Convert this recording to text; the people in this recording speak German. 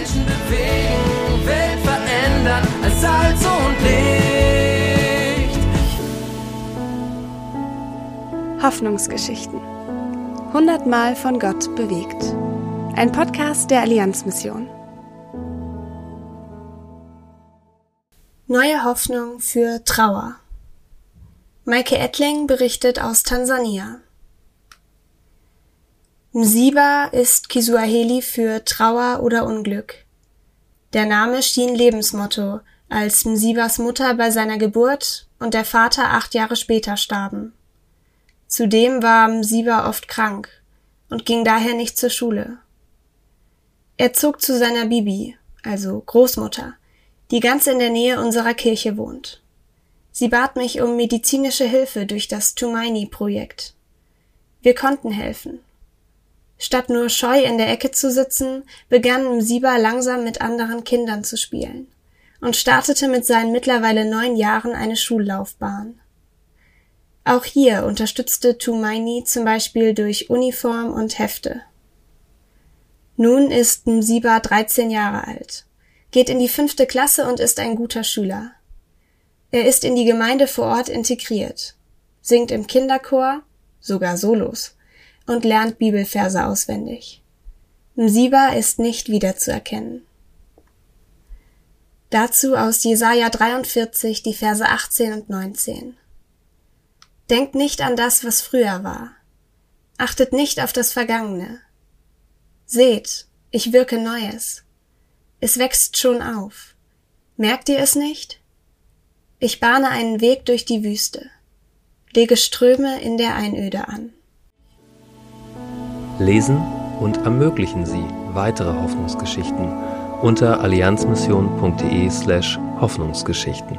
Menschen bewegen, Welt verändern als Salz und Licht. Hoffnungsgeschichten. Hundertmal von Gott bewegt. Ein Podcast der Allianzmission. Neue Hoffnung für Trauer. Maike Ettling berichtet aus Tansania. Msiba ist Kiswahili für Trauer oder Unglück. Der Name schien Lebensmotto, als Msibas Mutter bei seiner Geburt und der Vater acht Jahre später starben. Zudem war Msiba oft krank und ging daher nicht zur Schule. Er zog zu seiner Bibi, also Großmutter, die ganz in der Nähe unserer Kirche wohnt. Sie bat mich um medizinische Hilfe durch das Tumaini-Projekt. Wir konnten helfen. Statt nur scheu in der Ecke zu sitzen, begann Msiba langsam mit anderen Kindern zu spielen und startete mit seinen mittlerweile neun Jahren eine Schullaufbahn. Auch hier unterstützte Tumaini zum Beispiel durch Uniform und Hefte. Nun ist Msiba 13 Jahre alt geht in die fünfte Klasse und ist ein guter Schüler. Er ist in die Gemeinde vor Ort integriert, singt im Kinderchor, sogar Solos, und lernt Bibelverse auswendig. Msiba ist nicht wiederzuerkennen. Dazu aus Jesaja 43 die Verse 18 und 19. Denkt nicht an das, was früher war. Achtet nicht auf das Vergangene. Seht, ich wirke Neues. Es wächst schon auf. Merkt ihr es nicht? Ich bahne einen Weg durch die Wüste, lege Ströme in der Einöde an. Lesen und ermöglichen Sie weitere Hoffnungsgeschichten unter allianzmission.de slash Hoffnungsgeschichten.